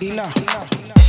Medina. Medina.